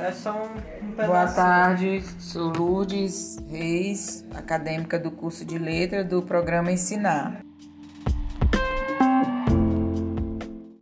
é só um, um Boa tarde, sou Lourdes Reis, acadêmica do curso de letra do programa Ensinar.